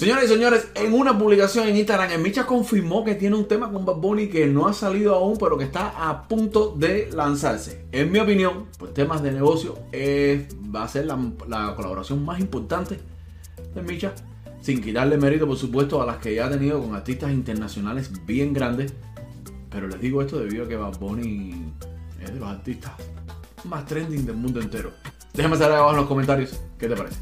Señoras y señores, en una publicación en Instagram, el Micha confirmó que tiene un tema con Bad Bunny que no ha salido aún, pero que está a punto de lanzarse. En mi opinión, pues temas de negocio eh, va a ser la, la colaboración más importante de Micha, sin quitarle mérito, por supuesto, a las que ya ha tenido con artistas internacionales bien grandes. Pero les digo esto debido a que Bad Bunny es de los artistas más trending del mundo entero. Déjame saber abajo en los comentarios qué te parece.